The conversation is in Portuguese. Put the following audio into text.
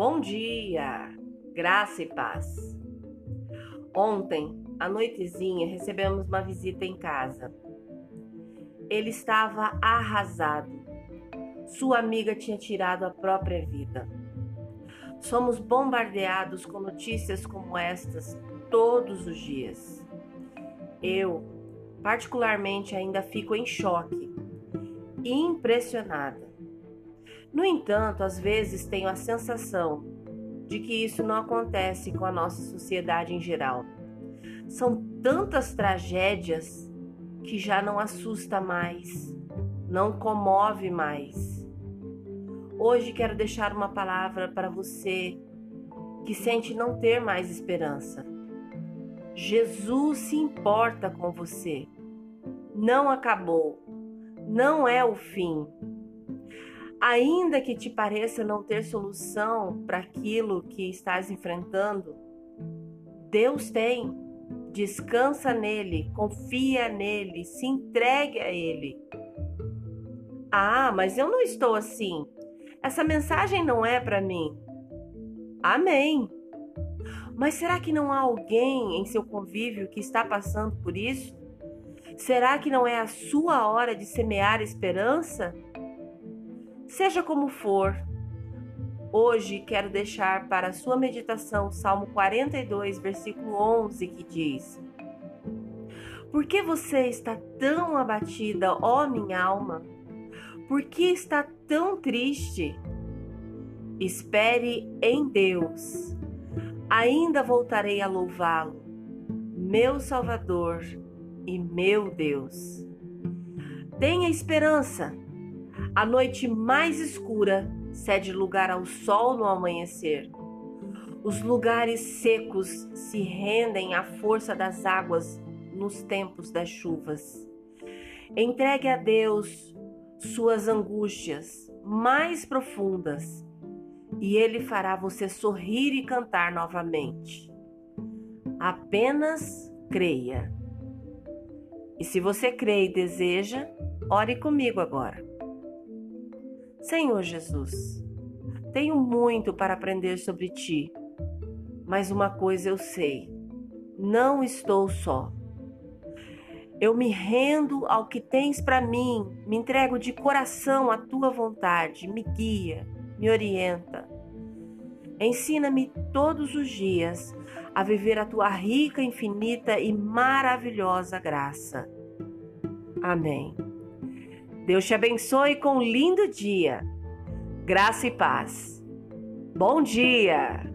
Bom dia, graça e paz. Ontem, à noitezinha, recebemos uma visita em casa. Ele estava arrasado. Sua amiga tinha tirado a própria vida. Somos bombardeados com notícias como estas todos os dias. Eu, particularmente, ainda fico em choque e impressionada. No entanto, às vezes tenho a sensação de que isso não acontece com a nossa sociedade em geral. São tantas tragédias que já não assusta mais, não comove mais. Hoje quero deixar uma palavra para você que sente não ter mais esperança. Jesus se importa com você. Não acabou. Não é o fim. Ainda que te pareça não ter solução para aquilo que estás enfrentando, Deus tem. Descansa nele, confia nele, se entregue a ele. Ah, mas eu não estou assim. Essa mensagem não é para mim. Amém. Mas será que não há alguém em seu convívio que está passando por isso? Será que não é a sua hora de semear esperança? Seja como for, hoje quero deixar para sua meditação Salmo 42, versículo 11, que diz: Por que você está tão abatida, ó minha alma? Por que está tão triste? Espere em Deus. Ainda voltarei a louvá-lo, meu Salvador e meu Deus. Tenha esperança a noite mais escura cede lugar ao sol no amanhecer. Os lugares secos se rendem à força das águas nos tempos das chuvas. Entregue a Deus suas angústias mais profundas e Ele fará você sorrir e cantar novamente. Apenas creia. E se você crê e deseja, ore comigo agora. Senhor Jesus, tenho muito para aprender sobre ti, mas uma coisa eu sei: não estou só. Eu me rendo ao que tens para mim, me entrego de coração à tua vontade, me guia, me orienta. Ensina-me todos os dias a viver a tua rica, infinita e maravilhosa graça. Amém. Deus te abençoe com um lindo dia. Graça e paz. Bom dia!